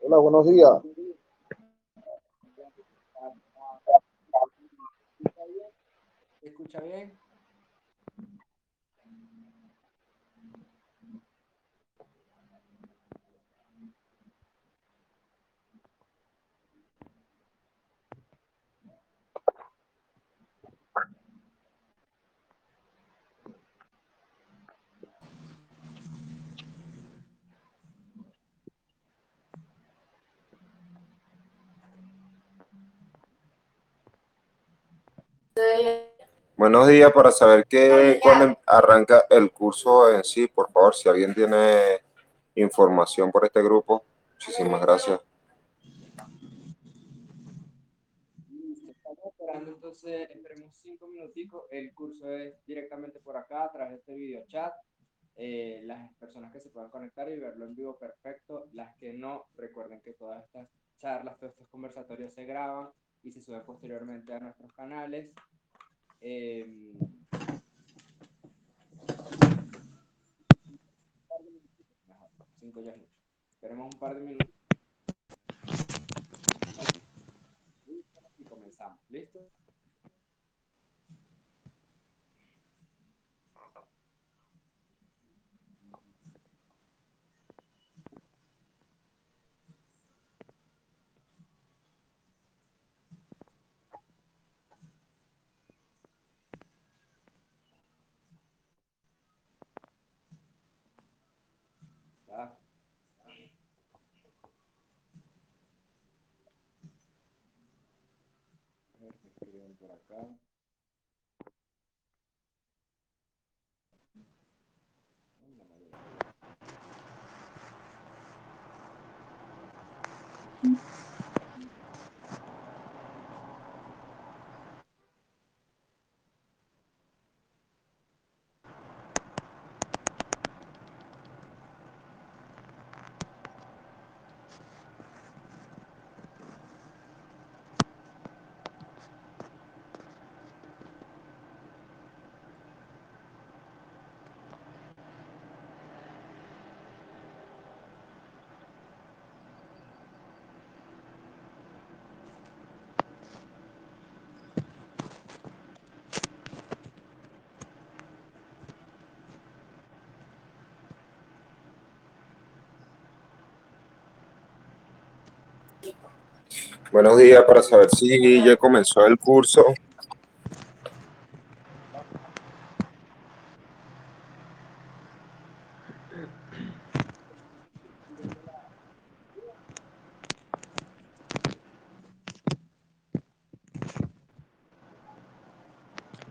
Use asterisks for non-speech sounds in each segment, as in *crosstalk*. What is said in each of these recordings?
Hola, buenos días. ¿Se escucha bien? Buenos días, para saber que cuando arranca el curso en sí, por favor, si alguien tiene información por este grupo, muchísimas gracias. Estamos esperando, entonces esperemos cinco minuticos. El curso es directamente por acá, a través de este video chat. Eh, las personas que se puedan conectar y verlo en vivo, perfecto. Las que no, recuerden que todas estas charlas, todos estos conversatorios se graban y se suben posteriormente a nuestros canales. Eh, cinco ya es mucho. Esperemos un par de minutos. Y comenzamos. ¿Listo? A ver qué escriben por acá. Buenos días, para saber si ya comenzó el curso.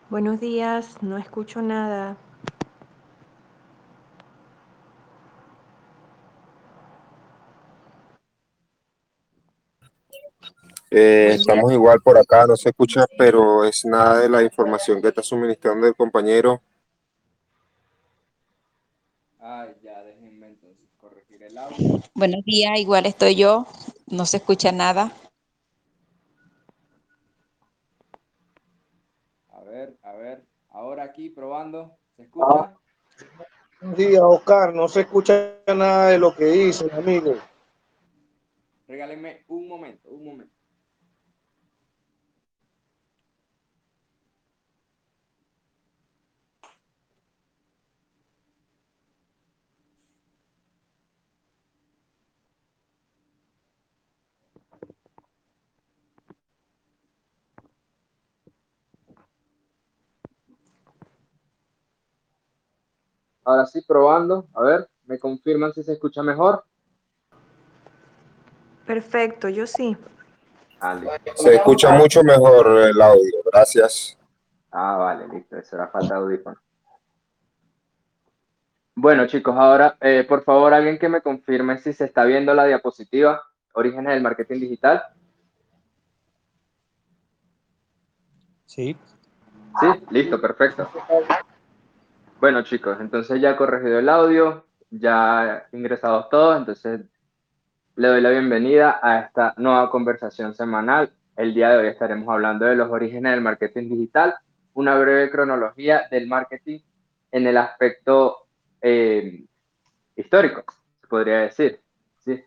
Buenos días, no escucho nada. Eh, estamos igual por acá, no se escucha, pero es nada de la información que está suministrando el compañero. Ay, ya, déjenme entonces corregir el audio. Buenos días, igual estoy yo. No se escucha nada. A ver, a ver. Ahora aquí probando. ¿Se escucha? Buenos días, Oscar. No se escucha nada de lo que dicen, amigo. Regálenme un momento, un momento. Ahora sí, probando. A ver, me confirman si se escucha mejor. Perfecto, yo sí. Se escucha mucho mejor el audio, gracias. Ah, vale, listo. Eso era falta de audífono. Bueno, chicos, ahora, eh, por favor, alguien que me confirme si se está viendo la diapositiva Orígenes del Marketing Digital. Sí. Sí, listo, perfecto. Bueno, chicos, entonces ya corregido el audio, ya ingresados todos, entonces le doy la bienvenida a esta nueva conversación semanal. El día de hoy estaremos hablando de los orígenes del marketing digital, una breve cronología del marketing en el aspecto eh, histórico, se podría decir. ¿sí?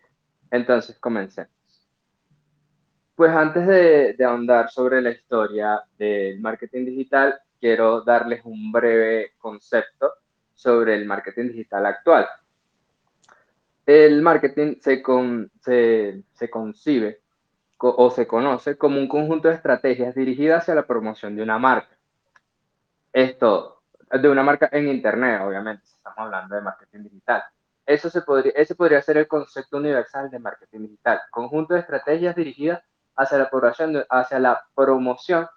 Entonces, comencemos. Pues antes de, de ahondar sobre la historia del marketing digital, quiero darles un breve concepto sobre el marketing digital actual. El marketing se, se, se concibe o se conoce como un conjunto de estrategias dirigidas hacia la promoción de una marca. Esto, de una marca en Internet, obviamente, si estamos hablando de marketing digital. Eso se podría, ese podría ser el concepto universal de marketing digital, conjunto de estrategias dirigidas hacia la, hacia la promoción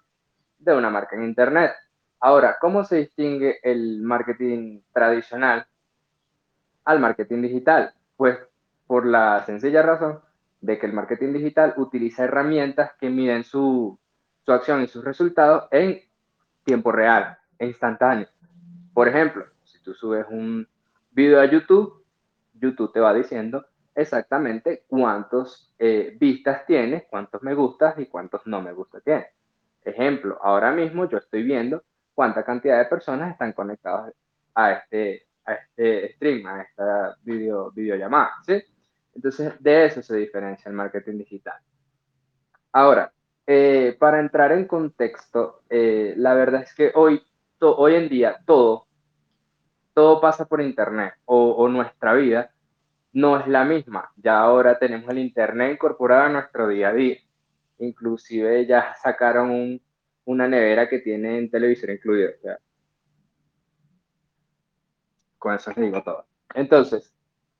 de una marca en Internet. Ahora, ¿cómo se distingue el marketing tradicional al marketing digital? Pues por la sencilla razón de que el marketing digital utiliza herramientas que miden su, su acción y sus resultados en tiempo real, instantáneo. Por ejemplo, si tú subes un video a YouTube, YouTube te va diciendo exactamente cuántos eh, vistas tiene, cuántos me gustas y cuántos no me gusta tiene. Ejemplo, ahora mismo yo estoy viendo cuánta cantidad de personas están conectadas a este, a este stream, a esta video, videollamada, ¿sí? Entonces, de eso se diferencia el marketing digital. Ahora, eh, para entrar en contexto, eh, la verdad es que hoy, to, hoy en día todo, todo pasa por Internet o, o, nuestra vida no es la misma. Ya ahora tenemos el Internet incorporado a nuestro día a día. Inclusive ya sacaron un, una nevera que tiene un televisor incluido. O sea, con eso les digo todo. Entonces,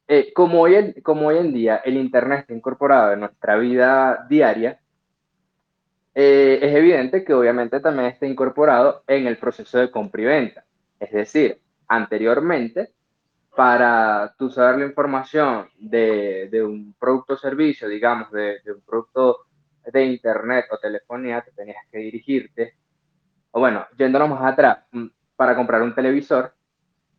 eh, como, hoy como hoy en día el Internet está incorporado en nuestra vida diaria, eh, es evidente que obviamente también está incorporado en el proceso de compra y venta. Es decir, anteriormente, para tú saber la información de, un producto o servicio, digamos, de, un producto de Internet o telefonía, te tenías que dirigirte, o bueno, yéndonos más atrás, mm, para comprar un televisor,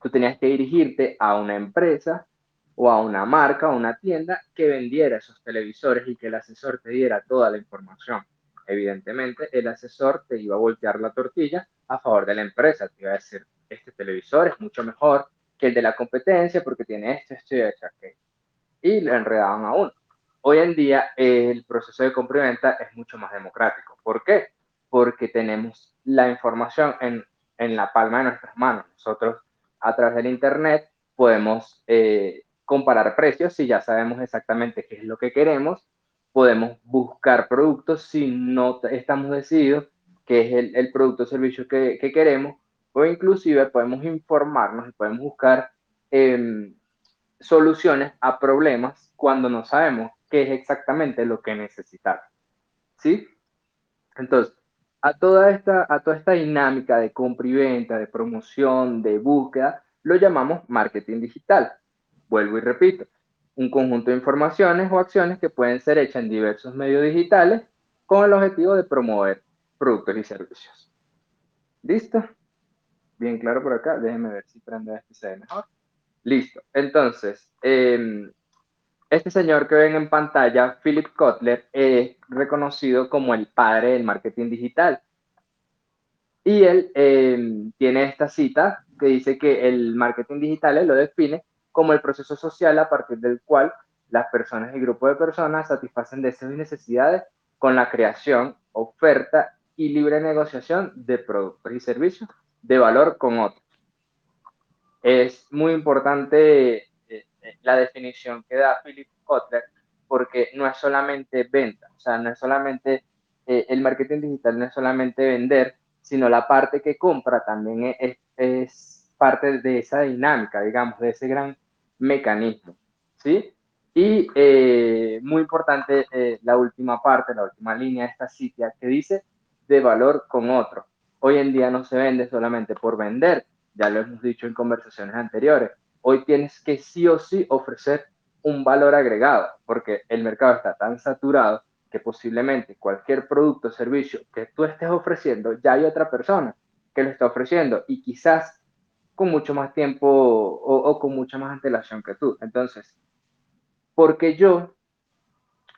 tú tenías que dirigirte a una empresa o a una marca o una tienda que vendiera esos televisores y que el asesor te diera toda la información. Evidentemente, el asesor te iba a voltear la tortilla a favor de la empresa. Te iba a decir, este televisor es mucho mejor que el de la competencia porque tiene esto, esto y. Y le enredaban a uno. Hoy en día el proceso de compra y venta es mucho más democrático. ¿Por qué? Porque tenemos la información en, en la palma de nuestras manos. Nosotros a través del Internet podemos eh, comparar precios si ya sabemos exactamente qué es lo que queremos. Podemos buscar productos si no estamos decididos qué es el, el producto o servicio que, que, queremos. O inclusive podemos informarnos y podemos buscar eh, soluciones a problemas cuando no sabemos qué es exactamente lo que necesitamos. ¿Sí? Entonces, a toda esta, a toda esta dinámica de compra y venta, de promoción, de búsqueda, lo llamamos marketing digital. Vuelvo y repito, un conjunto de informaciones o acciones que pueden ser hechas en diversos medios digitales con el objetivo de promover productos y servicios. ¿Listo? Bien claro por acá. Déjenme ver si prende este se ve mejor. Listo. Entonces, eh, este señor que ven en pantalla, Philip Kotler, es reconocido como el padre del marketing digital. Y él eh, tiene esta cita que dice que el marketing digital él lo define como el proceso social a partir del cual las personas y grupos de personas satisfacen deseos y necesidades con la creación, oferta y libre negociación de productos y servicios de valor con otros. Es muy importante la definición que da Philip Kotler, porque no es solamente venta, o sea, no es solamente eh, el marketing digital, no es solamente vender, sino la parte que compra también es, es parte de esa dinámica, digamos, de ese gran mecanismo, ¿sí? Y eh, muy importante eh, la última parte, la última línea de esta cita que dice de valor con otro. Hoy en día no se vende solamente por vender, ya lo hemos dicho en conversaciones anteriores, hoy tienes que sí o sí ofrecer un valor agregado, porque el mercado está tan saturado que posiblemente cualquier producto o servicio que tú estés ofreciendo, ya hay otra persona que lo está ofreciendo y quizás con mucho más tiempo o, con mucha más antelación que tú. Entonces, porque yo,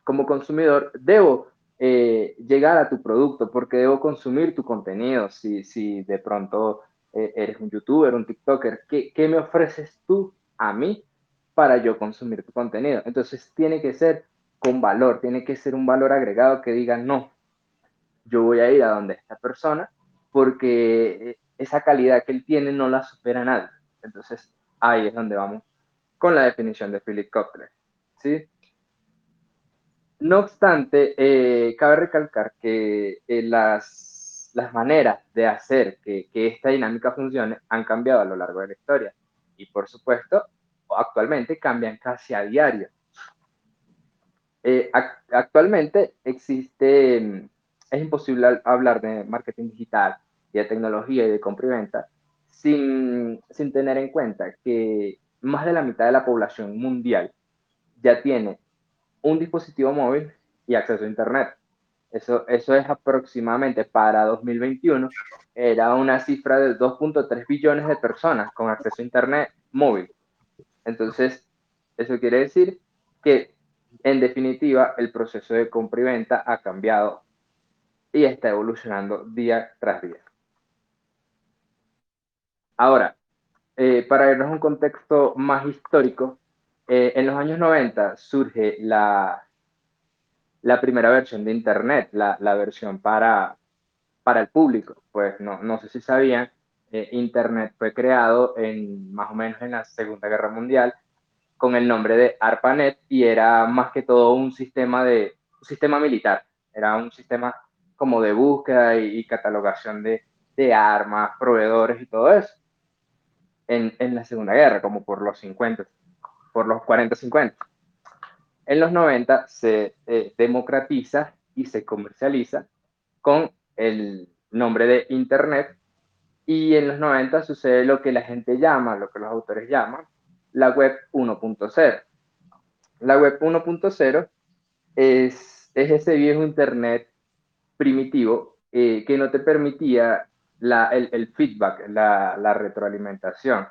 como consumidor, debo eh, llegar a tu producto, porque debo consumir tu contenido, si, si de pronto eh, eres un youtuber, un TikToker, ¿qué, ¿qué, me ofreces tú a mí para yo consumir tu contenido. Entonces tiene que ser con valor, tiene que ser un valor agregado que diga, no, yo voy a ir a donde esta persona porque esa calidad que él tiene no la supera nadie. Entonces ahí es donde vamos con la definición de Philip Kotler. ¿sí? No obstante, eh, cabe recalcar que eh, las, las, maneras de hacer que, que, esta dinámica funcione han cambiado a lo largo de la historia. Y por supuesto, actualmente cambian casi a diario. Eh, actualmente existe, mm, es imposible hablar de marketing digital y de tecnología y de compra y venta sin, sin tener en cuenta que más de la mitad de la población mundial ya tiene un dispositivo móvil y acceso a Internet. Eso, eso es aproximadamente para 2021, era una cifra de 2.3 billones de personas con acceso a Internet móvil. Entonces, eso quiere decir que, en definitiva, el proceso de compra y venta ha cambiado y está evolucionando día tras día. Ahora, eh, para irnos a un contexto más histórico, eh, en los años 90 surge la, la primera versión de Internet, la, la versión para, para el público. Pues no, no sé si sabían, eh, Internet fue creado en más o menos en la Segunda Guerra Mundial con el nombre de ARPANET y era más que todo un sistema de un sistema militar, era un sistema como de búsqueda y, catalogación de, de, armas, proveedores y todo eso en, en, la Segunda Guerra, como por los 50, por los 40-50. En los 90 se eh, democratiza y se comercializa con el nombre de Internet y en los 90 sucede lo que la gente llama, lo que los autores llaman, la web 1.0. La web 1.0 es, es ese viejo Internet primitivo eh, que no te permitía el, feedback, la, la, retroalimentación.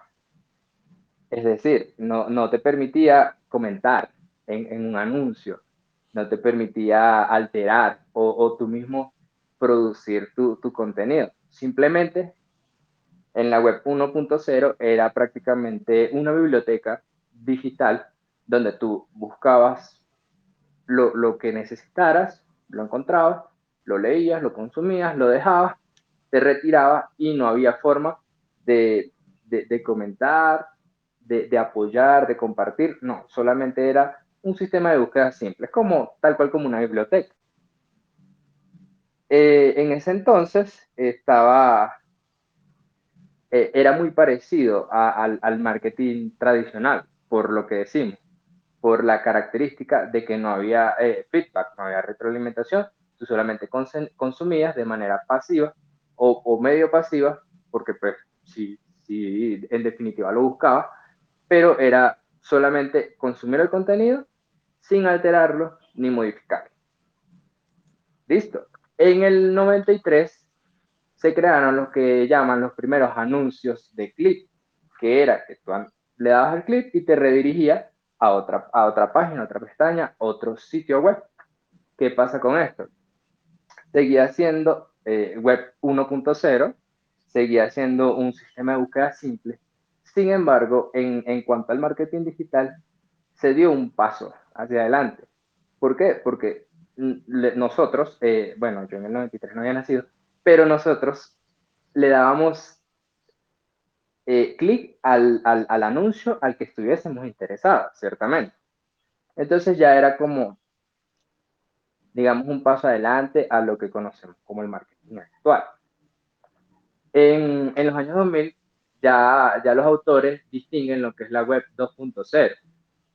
Es decir, no te permitía comentar en, un anuncio, no te permitía alterar o, o tú mismo producir tu, tu contenido. Simplemente en la web 1.0 era prácticamente una biblioteca digital donde tú buscabas lo, lo, que necesitaras, lo encontrabas, lo leías, lo consumías, lo dejabas, te retirabas y no había forma de, de, de comentar, de, de, apoyar, de compartir, no, solamente era un sistema de búsqueda simple, como tal cual como una biblioteca. Eh, en ese entonces estaba eh, era muy parecido al, al, marketing tradicional, por lo que decimos, por la característica de que no había eh, feedback, no había retroalimentación, tú solamente consumías de manera pasiva o, medio pasiva, porque pues sí, sí, en definitiva lo buscaba, pero era solamente consumir el contenido sin alterarlo ni modificarlo. Listo. En el 93 se crearon lo que llaman los primeros anuncios de clip, que era que tú le dabas al clip y te redirigía a otra, a otra página, otra pestaña, otro sitio web. ¿Qué pasa con esto? Seguía siendo eh, web 1.0, seguía siendo un sistema de búsqueda simple. Sin embargo, en, en cuanto al marketing digital, se dio un paso hacia adelante. ¿Por qué? Porque nosotros, eh, bueno, yo en el 93 no había nacido, pero nosotros le dábamos eh, clic al, al, anuncio al que estuviésemos interesados, ciertamente. Entonces ya era como, digamos, un paso adelante a lo que conocemos como el marketing actual. En, en los años 2000 ya, ya los autores distinguen lo que es la web 2.0,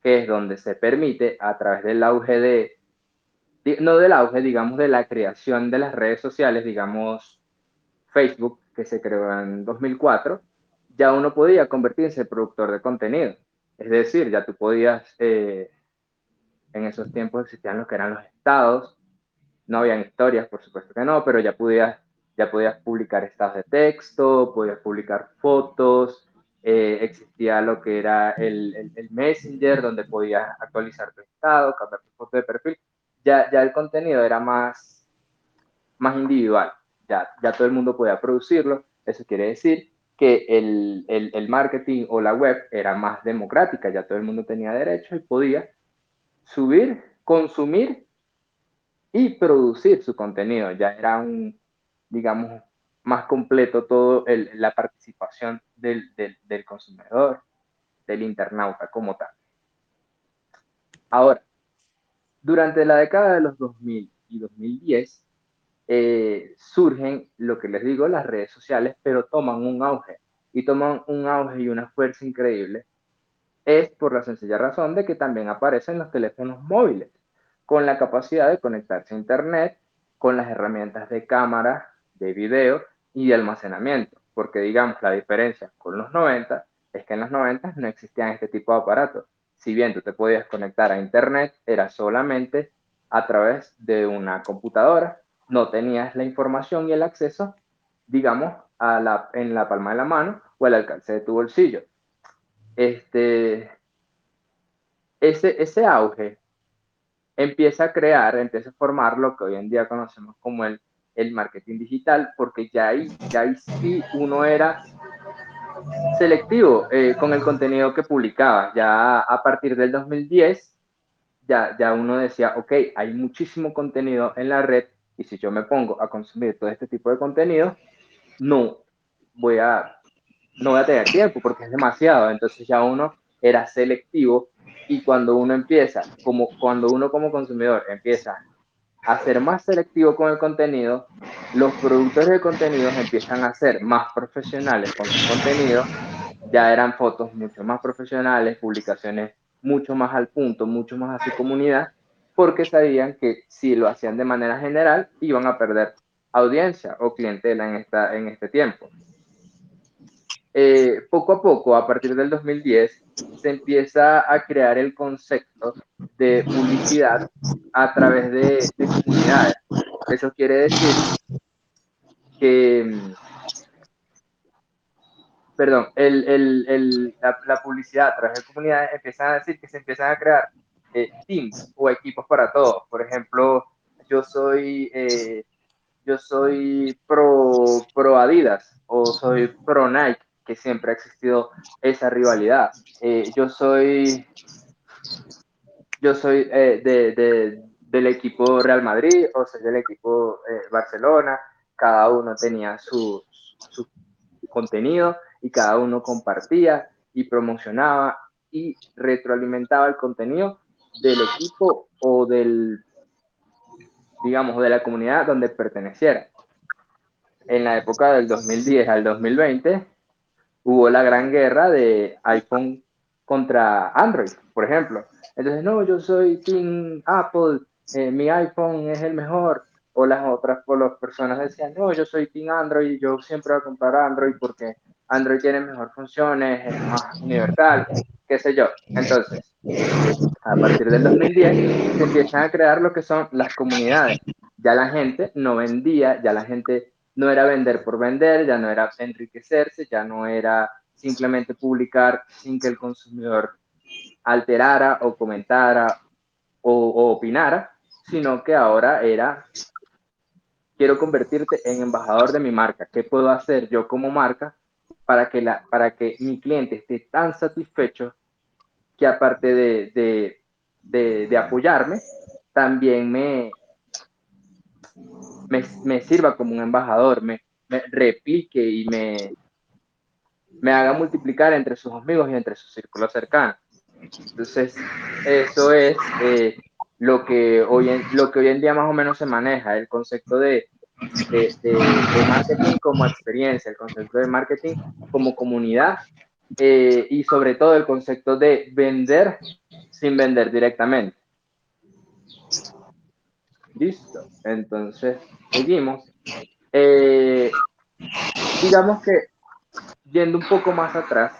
que es donde se permite a través del auge de no del auge, digamos, de la creación de las redes sociales, digamos, Facebook, que se creó en 2004, ya uno podía convertirse en productor de contenido. Es decir, ya tú podías, eh, en esos tiempos existían lo que eran los estados, no habían historias, por supuesto que no, pero ya podías, ya podías publicar estados de texto, podías publicar fotos, eh, existía lo que era el, el, el, Messenger, donde podías actualizar tu estado, cambiar tu foto de perfil. Ya, ya el contenido era más, más individual, ya, ya todo el mundo podía producirlo, eso quiere decir que el, el, marketing o la web era más democrática, ya todo el mundo tenía derecho y podía subir, consumir y producir su contenido. Ya era un, digamos, más completo todo la participación del, del, del consumidor, del internauta como tal. Ahora, durante la década de los 2000 y 2010, eh, surgen, lo que les digo, las redes sociales, pero toman un auge. Y toman un auge y una fuerza increíble. Es por la sencilla razón de que también aparecen los teléfonos móviles, con la capacidad de conectarse a Internet, con las herramientas de cámara, de video y de almacenamiento. Porque digamos, la diferencia con los 90 es que en los 90 no existían este tipo de aparatos. Si bien tú te podías conectar a Internet, era solamente a través de una computadora no tenías la información y el acceso, digamos, en la palma de la mano o al alcance de tu bolsillo. Este, ese, ese auge empieza a crear, empieza a formar lo que hoy en día conocemos como el, el marketing digital, porque ya ahí, ya ahí sí uno era selectivo eh, con el contenido que publicaba. Ya a partir del 2010, ya, ya uno decía, ok, hay muchísimo contenido en la red y si yo me pongo a consumir todo este tipo de contenido, no voy a, no voy a tener tiempo porque es demasiado. Entonces ya uno era selectivo y cuando uno empieza, como cuando uno como consumidor empieza a ser más selectivo con el contenido, los productores de contenidos empiezan a ser más profesionales con su contenido. Ya eran fotos mucho más profesionales, publicaciones mucho más al punto, mucho más a su comunidad porque sabían que si lo hacían de manera general iban a perder audiencia o clientela en, esta, en este tiempo. Eh, poco a poco, a partir del 2010, se empieza a crear el concepto de publicidad a través de, de comunidades. Eso quiere decir que, perdón, el, el, el, la, publicidad a través de comunidades empieza a decir que se empiezan a crear eh, teams o equipos para todos. Por ejemplo, yo soy, eh, yo soy pro, pro Adidas o soy pro Nike, que siempre ha existido esa rivalidad. Eh, yo soy, yo soy de, de, del equipo Real Madrid o soy del equipo Barcelona. Cada uno tenía su, su contenido y cada uno compartía y promocionaba y retroalimentaba el contenido del equipo o del, digamos, de la comunidad donde perteneciera. En la época del 2010 al 2020 hubo la gran guerra de iPhone contra Android, por ejemplo. Entonces, no, yo soy Team Apple, eh, mi iPhone es el mejor. O las otras o las personas decían, no, yo soy Team Android, yo siempre voy a comprar Android porque Android tiene mejor funciones, es más universal, qué sé yo. Entonces, a partir del 2010 se empiezan a crear lo que son las comunidades. Ya la gente no vendía, ya la gente no era vender por vender, ya no era enriquecerse, ya no era simplemente publicar sin que el consumidor alterara o comentara o, opinara, sino que ahora era quiero convertirte en embajador de mi marca. ¿Qué puedo hacer yo como marca para que, la, para que mi cliente esté tan satisfecho que aparte de, de, de apoyarme, también me, me, sirva como un embajador, me, me replique y me, haga multiplicar entre sus amigos y entre su círculo cercano. Entonces, eso es eh, lo, que hoy en, lo que hoy en día más o menos se maneja, el concepto de marketing como experiencia, el concepto de marketing como comunidad eh, y sobre todo el concepto de vender sin vender directamente. Listo, entonces seguimos. Eh, digamos que yendo un poco más atrás,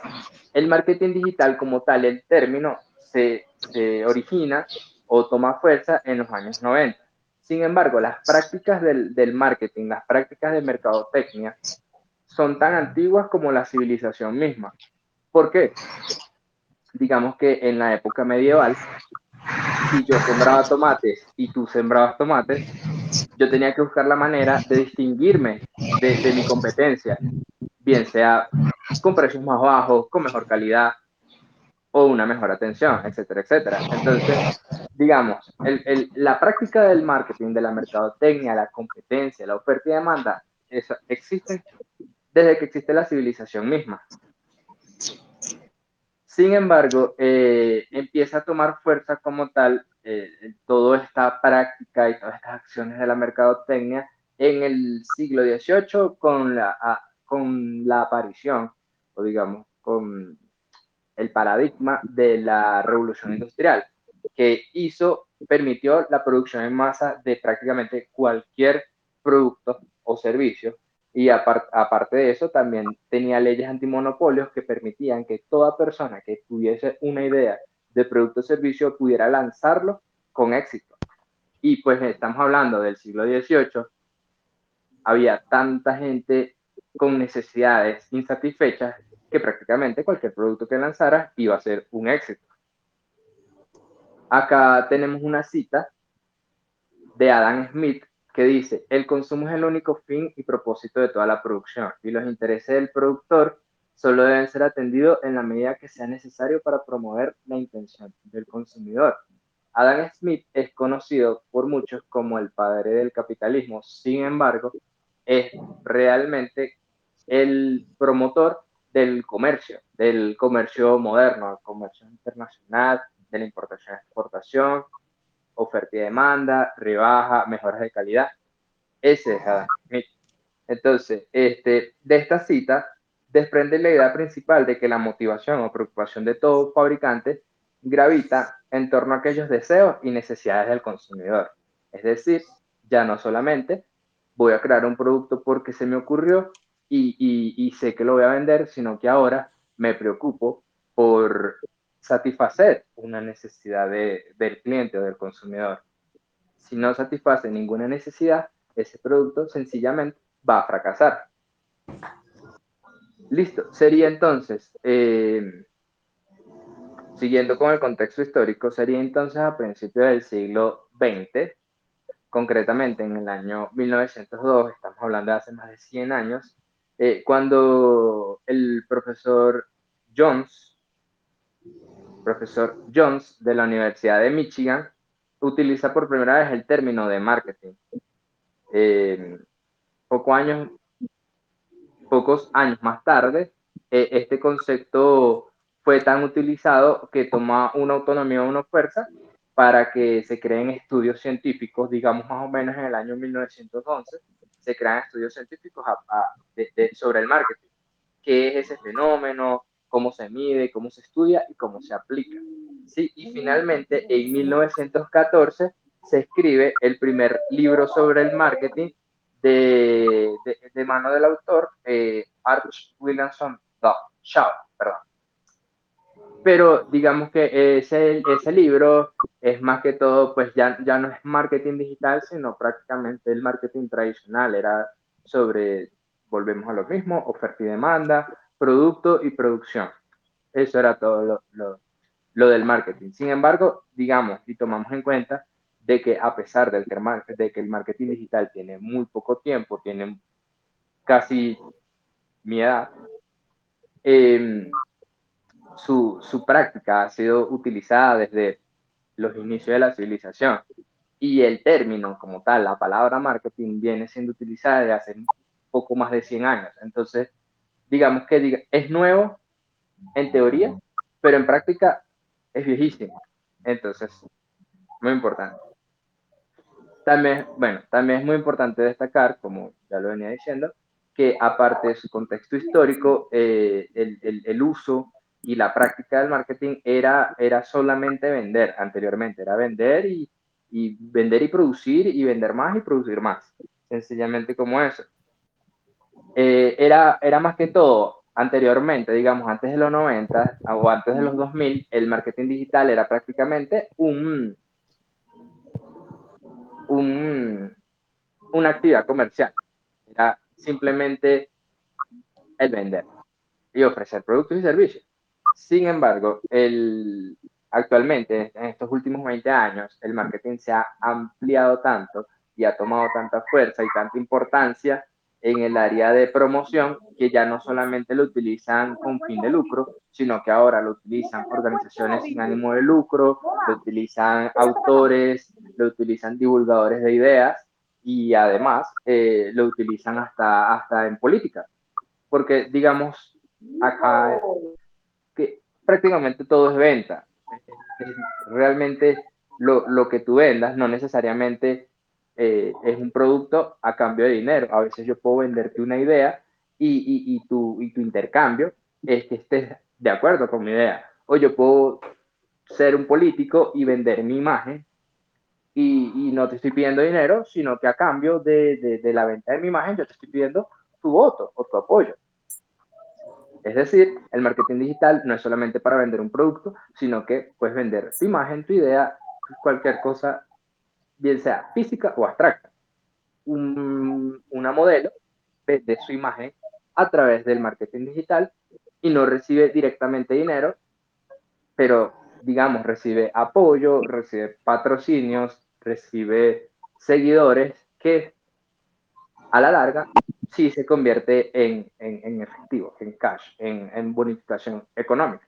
el marketing digital como tal, el término se, se origina o toma fuerza en los años 90. Sin embargo, las prácticas del, del marketing, las prácticas de mercadotecnia, son tan antiguas como la civilización misma. ¿Por qué? Digamos que en la época medieval, si yo sembraba tomates y tú sembrabas tomates, yo tenía que buscar la manera de distinguirme de, mi competencia, bien sea con precios más bajos, con mejor calidad o una mejor atención, etcétera, etcétera. Entonces, digamos, la práctica del marketing, de la mercadotecnia, la competencia, la oferta y demanda, eso, existen desde que existe la civilización misma. Sin embargo, eh, empieza a tomar fuerza como tal eh, toda esta práctica y todas estas acciones de la mercadotecnia en el siglo XVIII con la, con la aparición, o digamos, con el paradigma de la revolución industrial, que hizo, permitió la producción en masa de prácticamente cualquier producto o servicio y aparte de eso, también tenía leyes antimonopolios que permitían que toda persona que tuviese una idea de producto o servicio pudiera lanzarlo con éxito. Y pues estamos hablando del siglo XVIII, había tanta gente con necesidades insatisfechas que prácticamente cualquier producto que lanzara iba a ser un éxito. Acá tenemos una cita de Adam Smith que dice, el consumo es el único fin y propósito de toda la producción y los intereses del productor solo deben ser atendidos en la medida que sea necesario para promover la intención del consumidor. Adam Smith es conocido por muchos como el padre del capitalismo, sin embargo, es realmente el promotor del comercio, del comercio moderno, el comercio internacional, de la importación-exportación, oferta y demanda, rebaja, mejoras de calidad. Ese es Adam Smith. Entonces, este, de esta cita desprende la idea principal de que la motivación o preocupación de todo fabricante gravita en torno a aquellos deseos y necesidades del consumidor. Es decir, ya no solamente voy a crear un producto porque se me ocurrió y, sé que lo voy a vender, sino que ahora me preocupo por satisfacer una necesidad de, del cliente o del consumidor. Si no satisface ninguna necesidad, ese producto sencillamente va a fracasar. Listo, sería entonces, eh, siguiendo con el contexto histórico, sería entonces a principios del siglo XX, concretamente en el año 1902, estamos hablando de hace más de 100 años, eh, cuando el profesor Jones profesor Jones de la Universidad de Michigan utiliza por primera vez el término de marketing. Eh, poco años, pocos años más tarde, eh, este concepto fue tan utilizado que toma una autonomía, una fuerza para que se creen estudios científicos, digamos más o menos en el año 1911, se crean estudios científicos sobre el marketing. ¿Qué es ese fenómeno? Cómo se mide, cómo se estudia y cómo se aplica. Sí, y finalmente, en 1914 se escribe el primer libro sobre el marketing de, de, mano del autor eh, Arch Williamson Shaw, perdón. Pero digamos que ese, ese libro es más que todo, pues ya, ya no es marketing digital, sino prácticamente el marketing tradicional. Era sobre, volvemos a lo mismo, oferta y demanda, producto y producción. Eso era todo lo, del marketing. Sin embargo, digamos, y tomamos en cuenta de que a pesar del que, de que el marketing digital tiene muy poco tiempo, tiene casi mi edad, em, su, su, práctica ha sido utilizada desde los inicios de la civilización. Y el término como tal, la palabra marketing, viene siendo utilizada desde hace poco más de 100 años. Entonces, digamos que es nuevo en teoría, pero en práctica es viejísimo. Entonces, muy importante. También, bueno, también es muy importante destacar, como ya lo venía diciendo, que aparte de su contexto histórico, eh, el, el, el, uso y la práctica del marketing era, era solamente vender anteriormente, era vender y, y vender y producir y vender más y producir más, sencillamente como eso. Eh, era, era más que todo, anteriormente, digamos, antes de los 90 o antes de los 2000, el marketing digital era prácticamente un, un, una actividad comercial. Era simplemente el vender y ofrecer productos y servicios. Sin embargo, el, actualmente, en estos últimos 20 años, el marketing se ha ampliado tanto y ha tomado tanta fuerza y tanta importancia en el área de promoción, que ya no solamente lo utilizan con fin de lucro, sino que ahora lo utilizan organizaciones sin ánimo de lucro, lo utilizan autores, lo utilizan divulgadores de ideas y además eh, lo utilizan hasta, hasta en política. Porque, digamos, acá que prácticamente todo es venta. Realmente lo, lo que tú vendas no necesariamente eh, es un producto a cambio de dinero. A veces yo puedo venderte una idea y, y, tu, y tu intercambio es que estés de acuerdo con mi idea. O yo puedo ser un político y vender mi imagen y, y no te estoy pidiendo dinero, sino que a cambio de, de, de, la venta de mi imagen yo te estoy pidiendo tu voto o tu apoyo. Es decir, el marketing digital no es solamente para vender un producto, sino que puedes vender tu imagen, tu idea, cualquier cosa bien sea física o abstracta. Un, una modelo vende su imagen a través del marketing digital y no recibe directamente dinero, pero digamos, recibe apoyo, recibe patrocinios, recibe seguidores que a la larga sí se convierte en, en, en efectivo, en cash, en, en bonificación económica.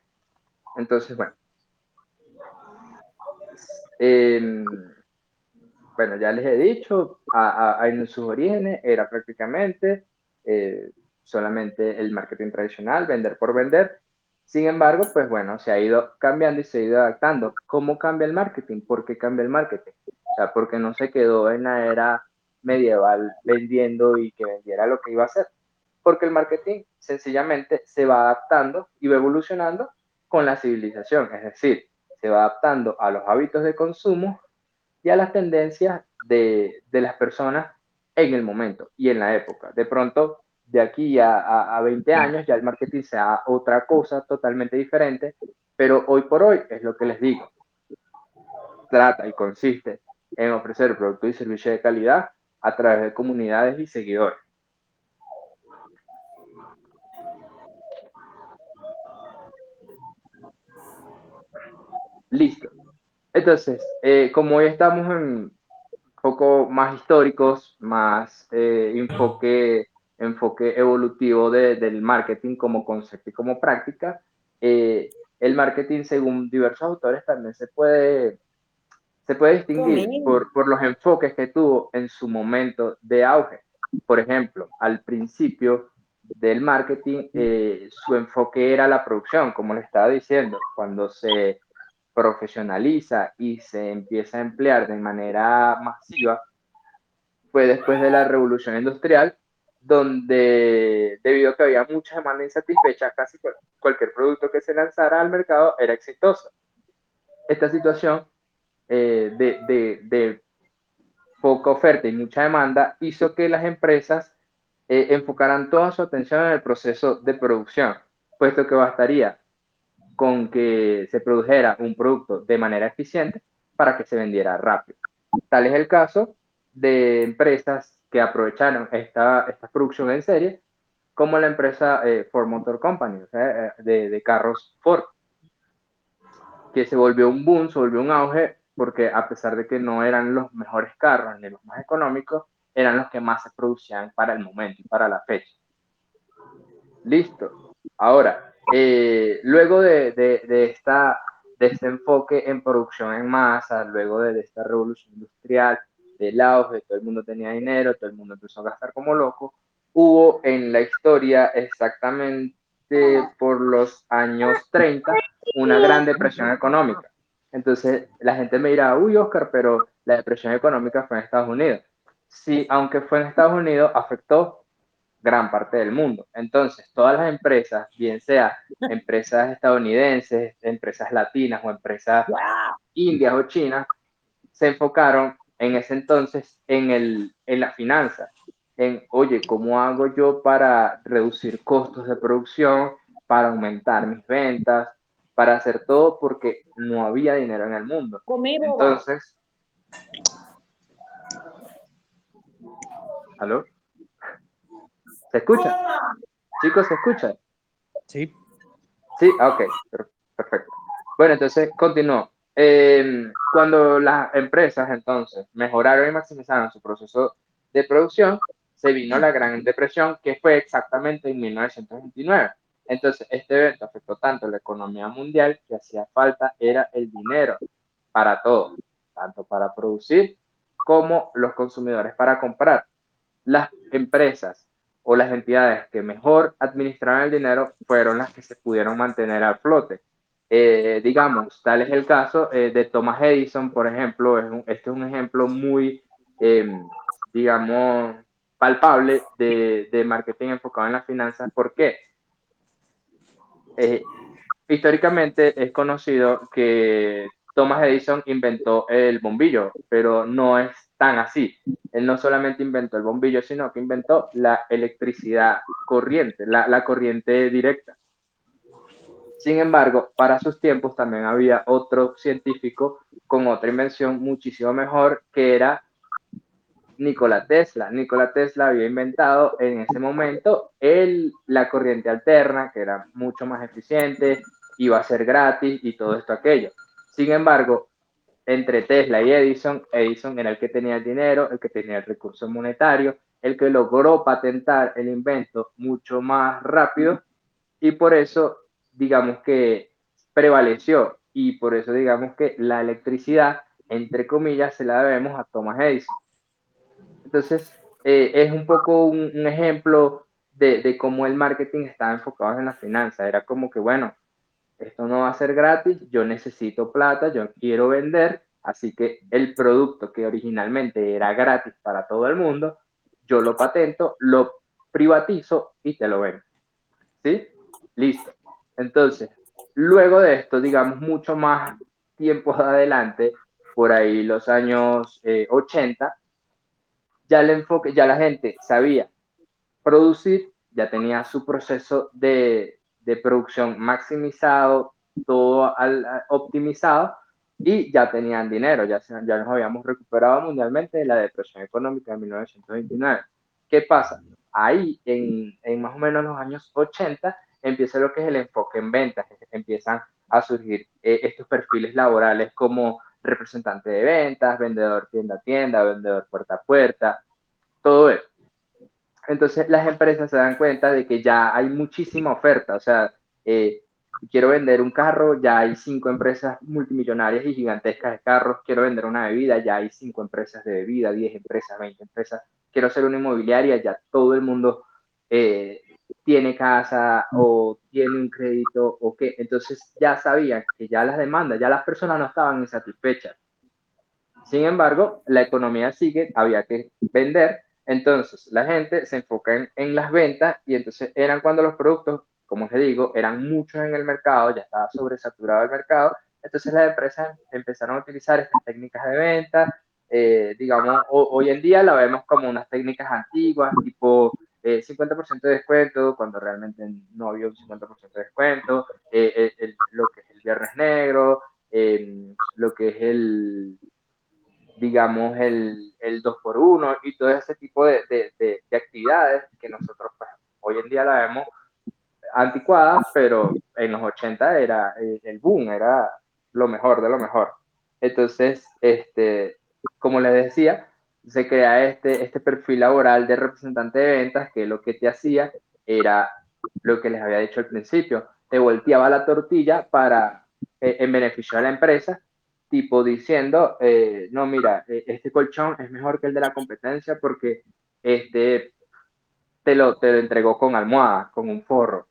Entonces, bueno. Eh, bueno, ya les he dicho, a, a, en sus orígenes era prácticamente eh, solamente el marketing tradicional, vender por vender. Sin embargo, pues bueno, se ha ido cambiando y se ha ido adaptando. ¿Cómo cambia el marketing? ¿Por qué cambia el marketing? O sea, porque no se quedó en la era medieval vendiendo y que vendiera lo que iba a hacer. Porque el marketing sencillamente se va adaptando y va evolucionando con la civilización, es decir, se va adaptando a los hábitos de consumo y a las tendencias de, de, las personas en el momento y en la época. De pronto, de aquí a, a, a, 20 años, ya el marketing sea otra cosa totalmente diferente, pero hoy por hoy es lo que les digo. Trata y consiste en ofrecer productos y servicios de calidad a través de comunidades y seguidores. Listo. Entonces, eh, como hoy estamos en un poco más históricos, más eh, enfoque, enfoque evolutivo de, del marketing como concepto y como práctica, eh, el marketing, según diversos autores, también se puede, se puede distinguir por, por los enfoques que tuvo en su momento de auge. Por ejemplo, al principio del marketing, su enfoque era la producción, como le estaba diciendo, cuando se profesionaliza y se empieza a emplear de manera masiva fue después de la revolución industrial, donde debido a que había mucha demanda insatisfecha, casi cualquier producto que se lanzara al mercado era exitoso. Esta situación eh, de, de, de, poca oferta y mucha demanda hizo que las empresas eh, enfocaran toda su atención en el proceso de producción, puesto que bastaría con que se produjera un producto de manera eficiente para que se vendiera rápido. Tal es el caso de empresas que aprovecharon esta, producción en serie, como la empresa eh, Ford Motor Company, o sea, eh, de, de, carros Ford, que se volvió un boom, se volvió un auge, porque a pesar de que no eran los mejores carros ni los más económicos, eran los que más se producían para el momento y para la fecha. Listo. Ahora, eh, luego de, de, esta, de este enfoque en producción en masa, luego de, de, esta revolución industrial, del auge, todo el mundo tenía dinero, todo el mundo empezó a gastar como loco, hubo en la historia exactamente por los años 30 una gran depresión económica. Entonces la gente me dirá, uy Oscar, pero la depresión económica fue en Estados Unidos. Sí, aunque fue en Estados Unidos, afectó gran parte del mundo. Entonces, todas las empresas, bien sea empresas estadounidenses, empresas latinas o empresas indias o chinas, se enfocaron en ese entonces en, el, en la finanza, en, oye, ¿cómo hago yo para reducir costos de producción, para aumentar mis ventas, para hacer todo porque no había dinero en el mundo? Entonces, ¿aló? ¿Se escucha? Chicos, ¿se escucha? Sí. Sí, ok, perfecto. Bueno, entonces continuó. Eh, cuando las empresas entonces mejoraron y maximizaron su proceso de producción, se vino la Gran Depresión, que fue exactamente en 1929. Entonces, este evento afectó tanto la economía mundial que hacía falta era el dinero para todo, tanto para producir como los consumidores para comprar. Las empresas o las entidades que mejor administraron el dinero fueron las que se pudieron mantener al flote. Eh, digamos, tal es el caso eh, de Thomas Edison, por ejemplo, es este es un ejemplo muy, em, digamos, palpable de, de, marketing enfocado en las finanzas. ¿Por qué? Eh, históricamente es conocido que Thomas Edison inventó el bombillo, pero no es tan así. Él no solamente inventó el bombillo, sino que inventó la electricidad corriente, la, corriente directa. Sin embargo, para sus tiempos también había otro científico con otra invención muchísimo mejor, que era Nikola Tesla. Nikola Tesla había inventado en ese momento la corriente alterna, que era mucho más eficiente, iba a ser gratis y todo esto aquello. Sin embargo, entre Tesla y Edison, Edison era el que tenía el dinero, el que tenía el recurso monetario, el que logró patentar el invento mucho más rápido y por eso, digamos que prevaleció y por eso digamos que la electricidad, entre comillas, se la debemos a Thomas Edison. Entonces, eh, es un poco un, ejemplo de, de, cómo el marketing estaba enfocado en la finanza. Era como que, bueno, esto no va a ser gratis, yo necesito plata, yo quiero vender, así que el producto que originalmente era gratis para todo el mundo, yo lo patento, lo privatizo y te lo vendo. ¿Sí? Listo. Entonces, luego de esto, digamos, mucho más tiempo *laughs* adelante, por ahí los años 80, eh, ya el enfoque, ya la gente sabía producir, ya tenía su proceso de, de producción maximizado, todo al, optimizado y ya tenían dinero, ya, ya nos habíamos recuperado mundialmente de la depresión económica de 1929. ¿Qué pasa? Ahí, en, en más o menos los años 80, empieza lo que es el enfoque en ventas, empiezan a surgir eh, estos perfiles laborales como representante de ventas, vendedor tienda a tienda, vendedor puerta a puerta, todo eso. Entonces las empresas se dan cuenta de que ya hay muchísima oferta, o sea, eh, quiero vender un carro, ya hay cinco empresas multimillonarias y gigantescas de carros, quiero vender una bebida, ya hay cinco empresas de bebida, 10 empresas, 20 empresas, quiero hacer una inmobiliaria, ya todo el mundo eh, tiene casa o tiene un crédito o qué, entonces ya sabían que ya las demandas, ya las personas no estaban insatisfechas. Sin embargo, la economía sigue, había que vender entonces, la gente se enfoca en, las ventas y entonces eran cuando los productos, como les digo, eran muchos en el mercado, ya estaba sobresaturado el mercado, entonces las empresas empezaron a utilizar estas técnicas de venta, eh, digamos, hoy en día la vemos como unas técnicas antiguas, tipo eh, 50% de descuento, cuando realmente no había un 50% de descuento, eh, el, lo que es el viernes negro, eh, lo que es el, digamos, el, el 2x1 y todo ese tipo de, de, de, de actividades que nosotros pues, hoy en día la vemos anticuadas, pero en los 80 era el, el boom, era lo mejor de lo mejor. Entonces, este, como les decía, se crea este, este perfil laboral de representante de ventas que lo que te hacía era lo que les había dicho al principio, te volteaba la tortilla para, eh, en beneficio de la empresa, tipo diciendo, eh, no, mira, eh, este colchón es mejor que el de la competencia porque este te lo, te lo entregó con almohada, con un forro,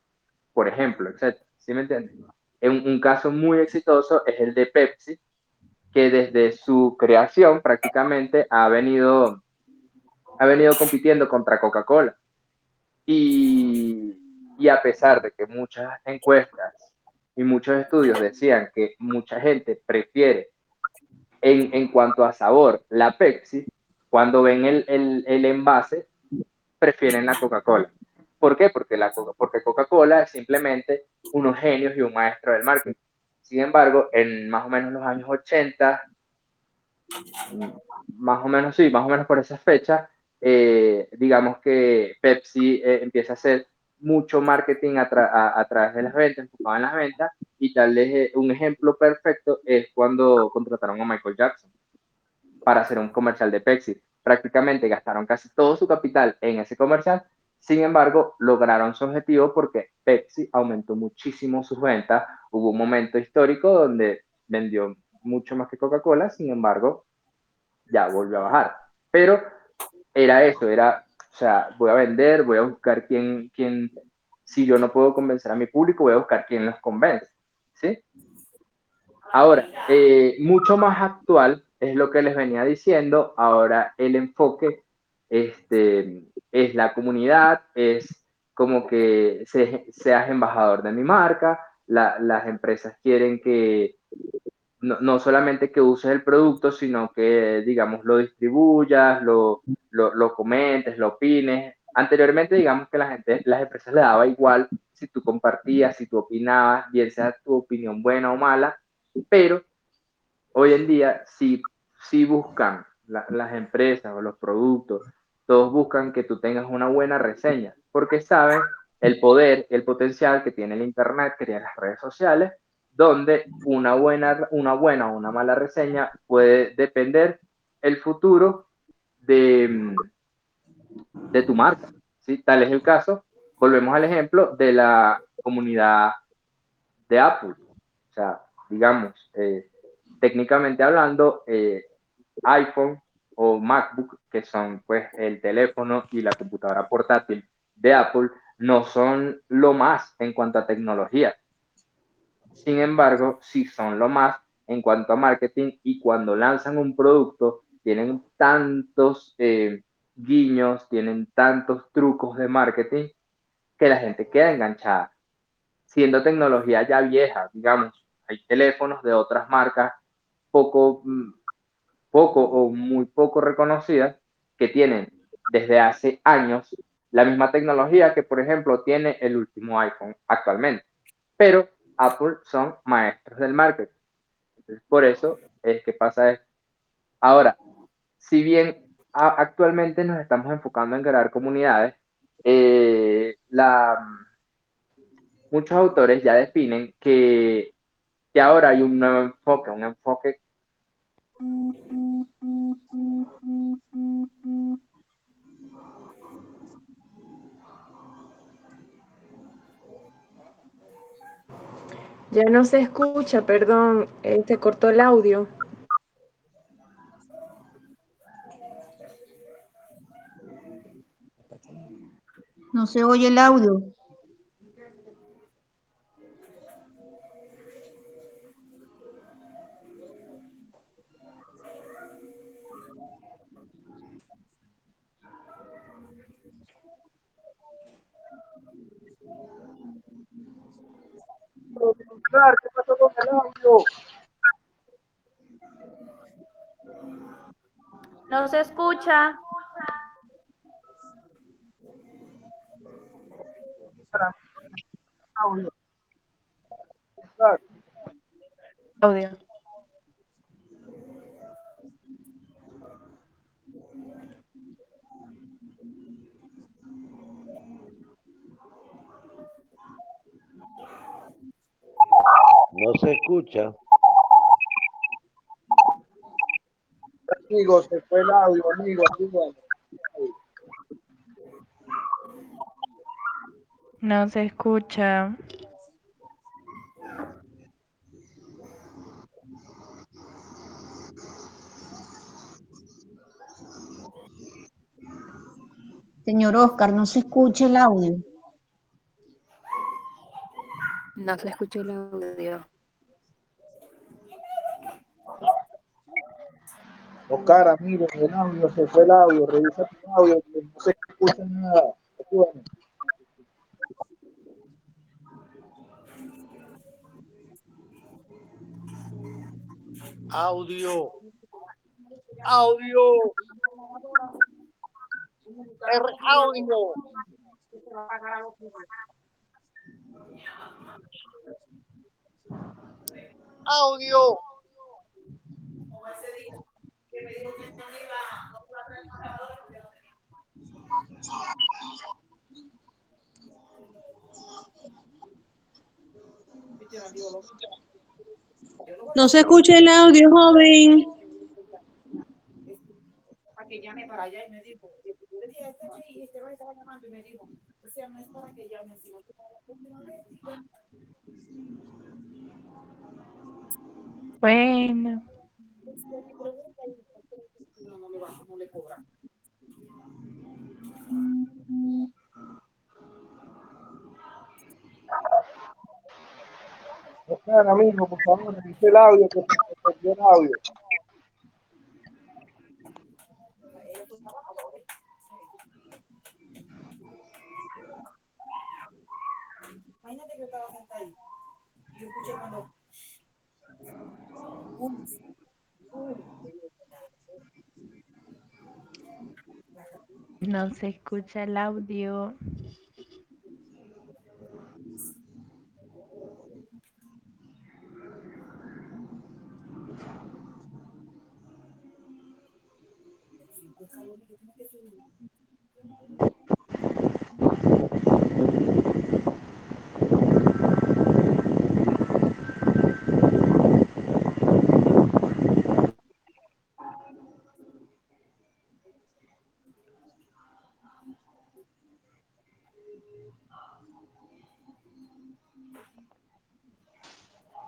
por ejemplo, etc. ¿Sí me entiendes? Un, un caso muy exitoso es el de Pepsi, que desde su creación prácticamente ha venido, ha venido compitiendo contra Coca-Cola. Y, y a pesar de que muchas encuestas y muchos estudios decían que mucha gente prefiere en, en cuanto a sabor la Pepsi, cuando ven el, el, el envase, prefieren la Coca-Cola. ¿Por qué? Porque, la, porque Coca-Cola es simplemente unos genios y un maestro del marketing. Sin embargo, en más o menos los años 80, más o menos, sí, más o menos por esa fecha, eh, digamos que Pepsi eh, empieza a hacer mucho marketing a, a, través de las ventas, enfocado en las ventas, y tal vez un ejemplo perfecto es cuando contrataron a Michael Jackson para hacer un comercial de Pepsi. prácticamente gastaron casi todo su capital en ese comercial. Sin embargo, lograron su objetivo porque Pepsi aumentó muchísimo sus ventas. Hubo un momento histórico donde vendió mucho más que Coca-Cola, sin embargo, ya volvió a bajar. Pero era eso, era, o sea, voy a vender, voy a buscar quién, quién, si yo no puedo convencer a mi público, voy a buscar quién los convence, ¿sí? Ahora, eh, mucho más actual es lo que les venía diciendo, ahora el enfoque este, es la comunidad, es como que se, seas embajador de mi marca, la, las empresas quieren que no, no, solamente que uses el producto, sino que, digamos, lo distribuyas, lo, lo, lo, comentes, lo opines. Anteriormente, digamos que la gente, las empresas le daba igual si tú compartías, si tú opinabas, bien sea tu opinión buena o mala, pero hoy en día sí, sí buscan la, las empresas o los productos, todos buscan que tú tengas una buena reseña, porque saben el poder, el potencial que tiene el Internet, que las redes sociales, donde una buena, una buena o una mala reseña puede depender el futuro de, de tu marca. ¿sí? Tal es el caso, volvemos al ejemplo de la comunidad de Apple. O sea, digamos, eh, técnicamente hablando, eh, iPhone o MacBook, que son pues el teléfono y la computadora portátil de Apple, no son lo más en cuanto a tecnología. Sin embargo, sí son lo más en cuanto a marketing y cuando lanzan un producto tienen tantos eh, guiños, tienen tantos trucos de marketing que la gente queda enganchada. Siendo tecnología ya vieja, digamos, hay teléfonos de otras marcas poco, poco o muy poco reconocidas que tienen desde hace años la misma tecnología que, por ejemplo, tiene el último iPhone actualmente. Pero Apple son maestros del marketing. Entonces, por eso es que pasa esto. Ahora, si bien actualmente nos estamos enfocando en crear comunidades, eh, la, muchos autores ya definen que, que ahora hay un nuevo enfoque, un enfoque Ya no se escucha, perdón, eh, se cortó el audio. No se oye el audio. ¿Qué pasó con el audio? No se escucha. Audio. Audio. No se escucha. Amigo, se fue el audio, amigo, ayúdame. No se escucha. Señor Oscar, no se escucha el audio. No se escucha el audio. Oscar, amigo, el audio, se fue el audio, revisa tu audio, no se escucha nada. Ayúdame. Audio. Audio. El audio. Audio. No se escucha el audio, joven. que llame para allá y me dijo, yo le dije, este y este me estaba llamando y me dijo, o sea, no es para que llame, sino que para. Bueno, No, no le va, no le cobran. Oscar, amigo, por favor, el audio, que se perdió el audio. Imagínate que yo estaba sentada ahí. Y yo escuché cuando. no se escucha el audio.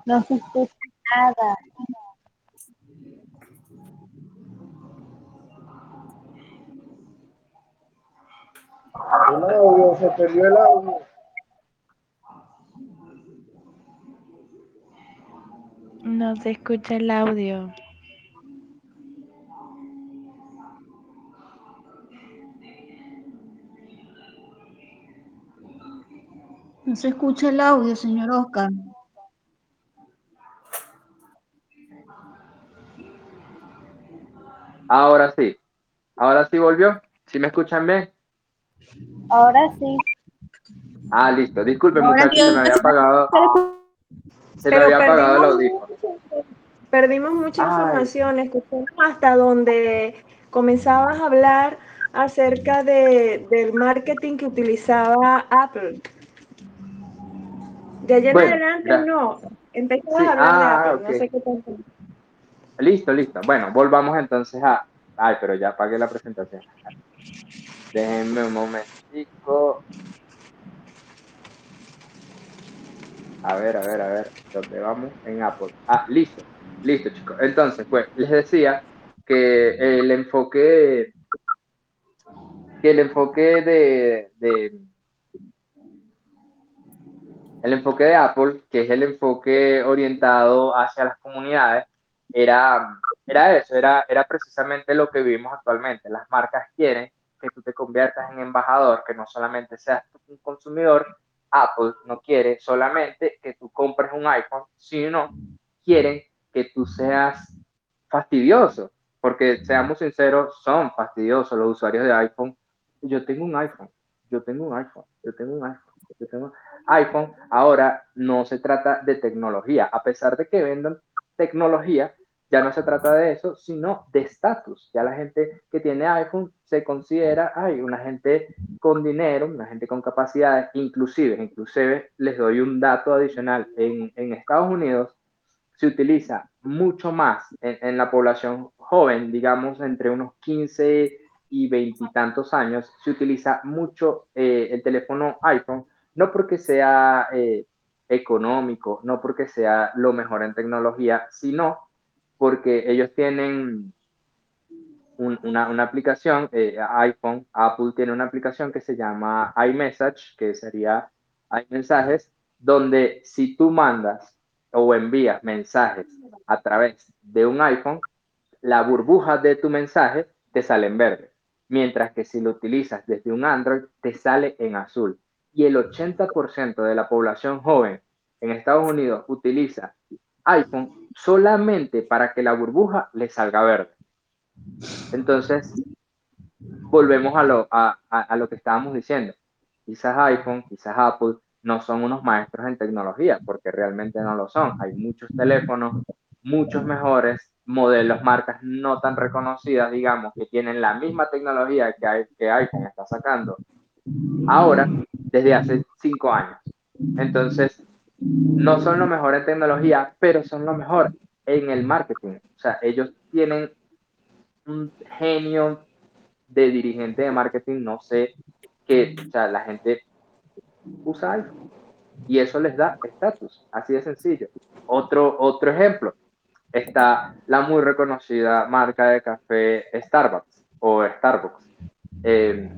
No se escucha nada. El audio, se perdió el audio. No se escucha el audio. No se escucha el audio, señor Oscar. Ahora sí. Ahora sí volvió. ¿Sí me escuchan bien? Ahora sí. Ah, listo. Disculpe, muchachos, se me había apagado. *laughs* Se me había apagado el audífono. Perdimos mucha Ay. información, escuchamos hasta donde comenzabas a hablar acerca de, del marketing que utilizaba Apple. De allá en Bueno, adelante ya. no, empezabas Sí, a hablar ah, de Apple, ok. no sé qué tanto. Listo, listo. Bueno, volvamos entonces a. Ay, pero ya apagué la presentación. Déjenme un momentico. A ver, a ver, a ver. ¿Dónde vamos? En Apple. Ah, listo. Listo, chicos. Entonces, pues, les decía que el enfoque. Que el enfoque de, de el enfoque de Apple, que es el enfoque orientado hacia las comunidades, era, era eso, era, era precisamente lo que vivimos actualmente. Las marcas quieren que tú te conviertas en embajador, que no solamente seas un consumidor. Apple no quiere solamente que tú compres un iPhone, sino quieren que tú seas fastidioso, porque seamos sinceros, son fastidiosos los usuarios de iPhone. Yo tengo un iPhone, yo tengo un iPhone, yo tengo un iPhone, yo tengo iPhone. Ahora no se trata de tecnología, a pesar de que vendan tecnología, ya no se trata de eso, sino de estatus. Ya la gente que tiene iPhone se considera, ay, una gente con dinero, una gente con capacidades, inclusive, inclusive les doy un dato adicional, en, en Estados Unidos se utiliza mucho más en, la población joven, digamos entre unos 15 y 20 y tantos años, se utiliza mucho eh, el teléfono iPhone, no porque sea eh, económico, no porque sea lo mejor en tecnología, sino porque ellos tienen un- una, una aplicación, eh, iPhone, Apple tiene una aplicación que se llama iMessage, que sería iMensajes, donde si tú mandas o envías mensajes a través de un iPhone, la burbuja de tu mensaje te sale en verde, mientras que si lo utilizas desde un Android, te sale en azul. Y el 80% de la población joven en Estados Unidos utiliza iPhone solamente para que la burbuja le salga verde. Entonces, volvemos a lo, a, a- lo que estábamos diciendo. Quizás iPhone, quizás Apple no son unos maestros en tecnología, porque realmente no lo son. Hay muchos teléfonos, muchos mejores, modelos, marcas no tan reconocidas, digamos, que tienen la misma tecnología que, hay- que iPhone está sacando ahora desde hace cinco años. Entonces, no son lo mejor en tecnología, pero son lo mejor en el marketing. O sea, ellos tienen un genio de dirigente de marketing no sé que, o sea, la gente usa iPhone y eso les da estatus, así de sencillo. Otro, otro ejemplo, está la muy reconocida marca de café Starbucks o Starbucks. Eh,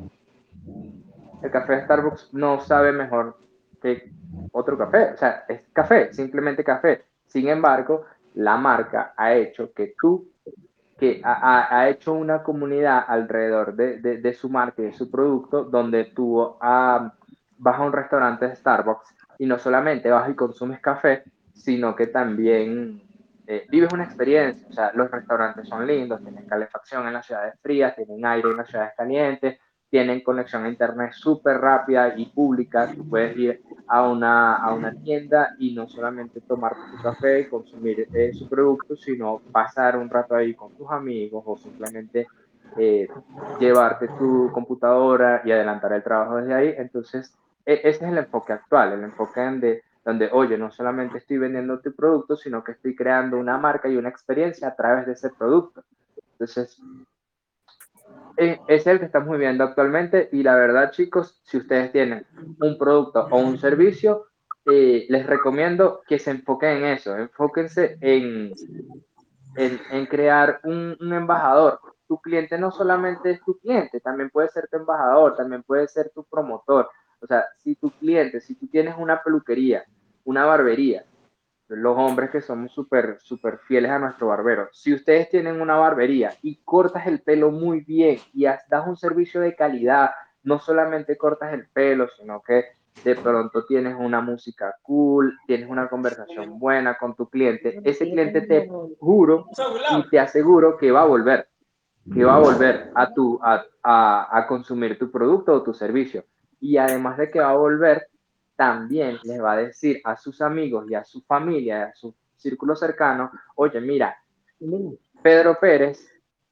el café Starbucks no sabe mejor que otro café, o sea, es café, simplemente café. Sin embargo, la marca ha hecho que tú, que ha, ha hecho una comunidad alrededor de, de, de, su marca y de su producto, donde tú ah, vas a un restaurante de Starbucks y no solamente vas y consumes café, sino que también eh, vives una experiencia. O sea, los restaurantes son lindos, tienen calefacción en las ciudades frías, tienen aire en las ciudades calientes, tienen conexión a internet súper rápida y pública. Tú puedes ir a una, a una tienda y no solamente tomar tu café y consumir eh, su producto, sino pasar un rato ahí con tus amigos o simplemente eh, llevarte tu computadora y adelantar el trabajo desde ahí. Entonces, e ese es el enfoque actual, el enfoque de, donde, oye, no solamente estoy vendiendo tu producto, sino que estoy creando una marca y una experiencia a través de ese producto. Entonces, es el que estamos viviendo actualmente y la verdad, chicos, si ustedes tienen un producto o un servicio, eh, les recomiendo que se enfoquen en eso, enfóquense en, en, en crear un, un, embajador. Tu cliente no solamente es tu cliente, también puede ser tu embajador, también puede ser tu promotor. O sea, si tu cliente, si tú tienes una peluquería, una barbería, los hombres que somos súper, súper fieles a nuestro barbero. Si ustedes tienen una barbería y cortas el pelo muy bien y das un servicio de calidad, no solamente cortas el pelo, sino que de pronto tienes una música cool, tienes una conversación buena con tu cliente, ese cliente te juro y te aseguro que va a volver, que va a volver a, tu, a, a, a consumir tu producto o tu servicio. Y además de que va a volver, también les va a decir a sus amigos y a su familia, a su círculo cercano, oye, mira, Pedro Pérez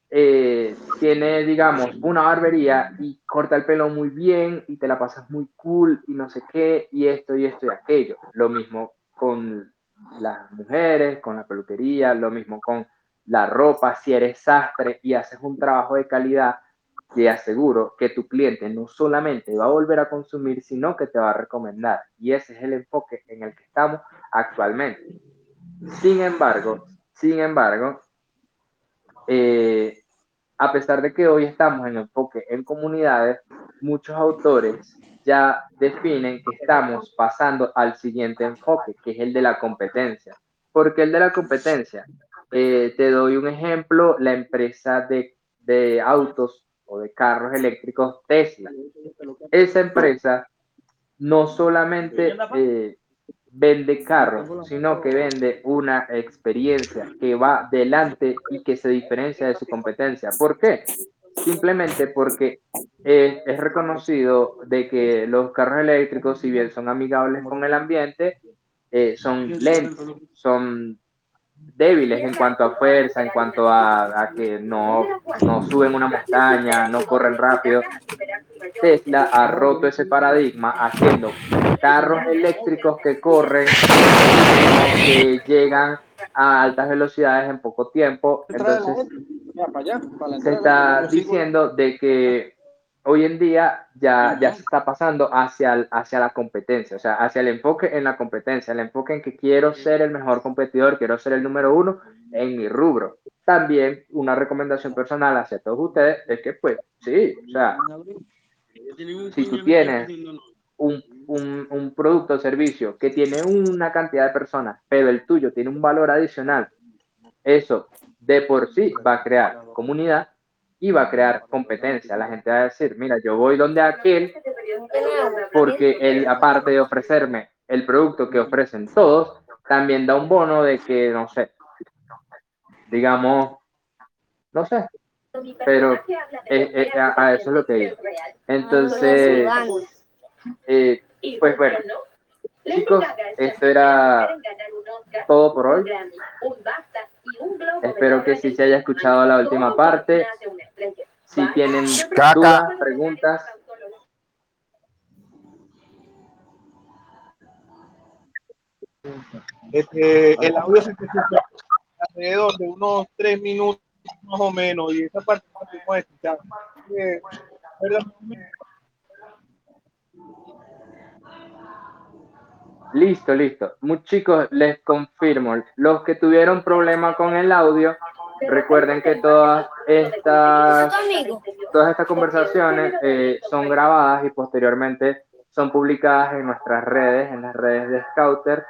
eh, tiene, digamos, una barbería y corta el pelo muy bien y te la pasas muy cool y no sé qué, y esto y esto y aquello. Lo mismo con las mujeres, con la peluquería, lo mismo con la ropa, si eres sastre y haces un trabajo de calidad, te aseguro que tu cliente no solamente va a volver a consumir, sino que te va a recomendar. Y ese es el enfoque en el que estamos actualmente. Sin embargo, sin embargo, eh, a pesar de que hoy estamos en enfoque en comunidades, muchos autores ya definen que estamos pasando al siguiente enfoque, que es el de la competencia. ¿Por qué el de la competencia? Eh, te doy un ejemplo, la empresa de, de autos o de carros eléctricos Tesla. Esa empresa no solamente eh, vende carros, sino que vende una experiencia que va delante y que se diferencia de su competencia. ¿Por qué? Simplemente porque eh, es reconocido de que los carros eléctricos, si bien son amigables con el ambiente, eh, son lentos, son débiles en cuanto a fuerza, en cuanto a, a, que no, no suben una montaña, no corren rápido. Tesla ha roto ese paradigma haciendo carros eléctricos que corren, que llegan a altas velocidades en poco tiempo. Entonces, se está diciendo de que hoy en día ya, ya se está pasando hacia, hacia la competencia, o sea, hacia el enfoque en la competencia, el enfoque en que quiero ser el mejor competidor, quiero ser el número uno en mi rubro. También una recomendación personal hacia todos ustedes es que, pues, sí, o sea, si tú tienes un, un, un producto o servicio que tiene una cantidad de personas, pero el tuyo tiene un valor adicional, eso de por sí va a crear comunidad va a crear competencia. La gente va a decir, mira, yo voy donde aquel porque él, aparte de ofrecerme el producto que ofrecen todos, también da un bono de que, no sé, digamos, no sé, pero eh, a, eso es lo que digo. Entonces, eh, pues bueno, chicos, esto era todo por hoy. Espero que sí se haya escuchado la última parte. Si tienen dudas, preguntas. Este, el audio se escucha alrededor de unos tres minutos más o menos y esa parte no se puede escuchar. Listo, listo. Mu- chicos, les confirmo. Los que tuvieron problema con el audio, recuerden que todas estas, todas estas conversaciones eh, son grabadas y posteriormente son publicadas en nuestras redes, en las redes de Scouter,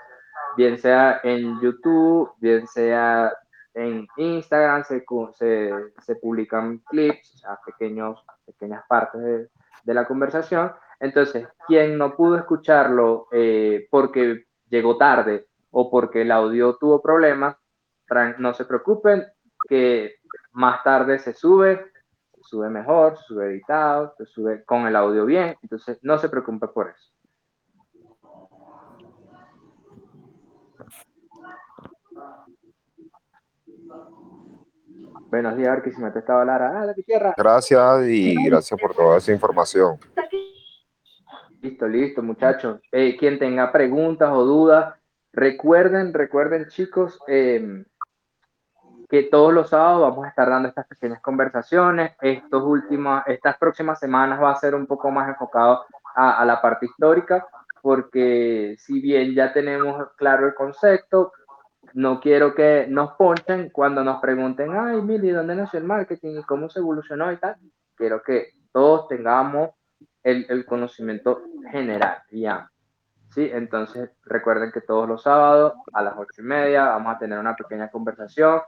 bien sea en YouTube, bien sea en Instagram, se, se, se publican clips, sea, pequeños, pequeñas partes de la conversación. Entonces, quien no pudo escucharlo eh, porque llegó tarde o porque el audio tuvo problemas, no se preocupen, que más tarde se sube, se sube mejor, se sube editado, se sube con el audio bien, entonces no se preocupe por eso. Buenos días, Barquisimeto estaba Lara. Ah, mi tierra. Gracias y gracias por toda esa información. Listo, listo, muchachos. Eh, quien tenga preguntas o dudas, recuerden, recuerden, chicos, eh, que todos los sábados vamos a estar dando estas pequeñas conversaciones. Estos últimos, estas próximas semanas va a ser un poco más enfocado a, a la parte histórica, porque si bien ya tenemos claro el concepto, no quiero que nos ponchen cuando nos pregunten, ay, Mili, ¿dónde nació el marketing y cómo se evolucionó y tal? Quiero que todos tengamos el, conocimiento general, ya. Sí, entonces recuerden que todos los sábados a las ocho y media vamos a tener una pequeña conversación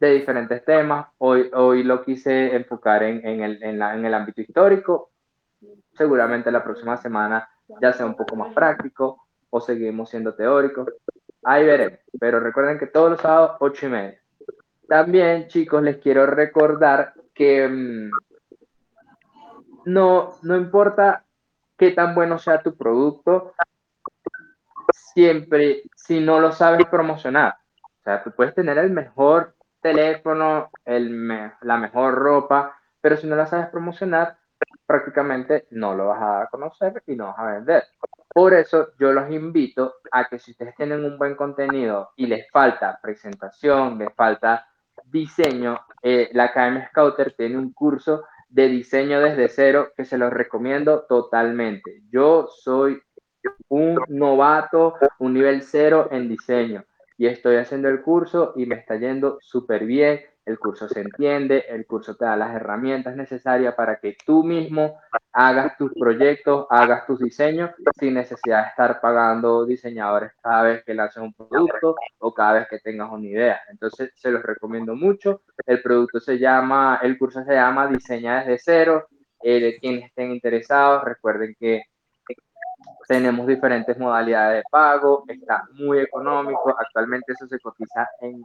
de diferentes temas. Hoy, hoy lo quise enfocar en, en, el, en, el ámbito histórico. Seguramente la próxima semana ya sea un poco más práctico o seguimos siendo teóricos. Ahí veremos. Pero recuerden que todos los sábados, ocho y media. También, chicos, les quiero recordar que mmm, no, no importa qué tan bueno sea tu producto, siempre, si no lo sabes promocionar. O sea, tú puedes tener el mejor teléfono, el me, la mejor ropa, pero si no la sabes promocionar, prácticamente no lo vas a dar a conocer y no vas a vender. Por eso yo los invito a que si ustedes tienen un buen contenido y les falta presentación, les falta diseño, eh, la Academia Scouter tiene un curso de diseño desde cero que se los recomiendo totalmente. Yo soy un novato, un nivel cero en diseño y estoy haciendo el curso y me está yendo súper bien. El curso se entiende, el curso te da las herramientas necesarias para que tú mismo hagas tus proyectos, hagas tus diseños sin necesidad de estar pagando diseñadores cada vez que lances un producto o cada vez que tengas una idea. Entonces, se los recomiendo mucho. El producto se llama, el curso se llama Diseña desde cero. Eh, de quienes estén interesados, recuerden que tenemos diferentes modalidades de pago, está muy económico, actualmente eso se cotiza en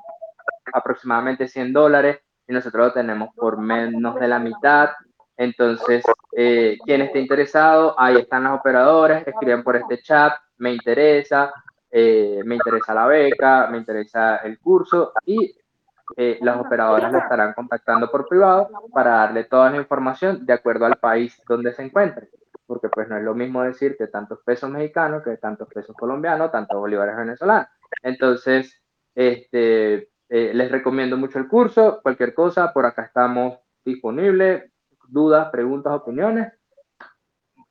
aproximadamente 100 dólares y nosotros lo tenemos por menos de la mitad. Entonces, eh, quien esté interesado, ahí están las operadoras, escriben por este chat, me interesa, eh, me interesa la beca, me interesa el curso y eh, las operadoras lo estarán contactando por privado para darle toda la información de acuerdo al país donde se encuentre porque pues no es lo mismo decirte tantos pesos mexicanos que tantos pesos colombianos, tantos bolívares venezolanos. Entonces, este, eh, les recomiendo mucho el curso, cualquier cosa, por acá estamos disponibles, dudas, preguntas, opiniones.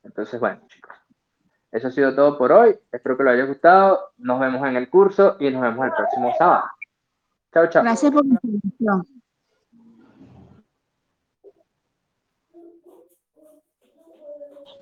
Entonces, bueno, chicos, eso ha sido todo por hoy. Espero que les haya gustado. Nos vemos en el curso y nos vemos el próximo sábado. Chao, chao. Gracias por la información.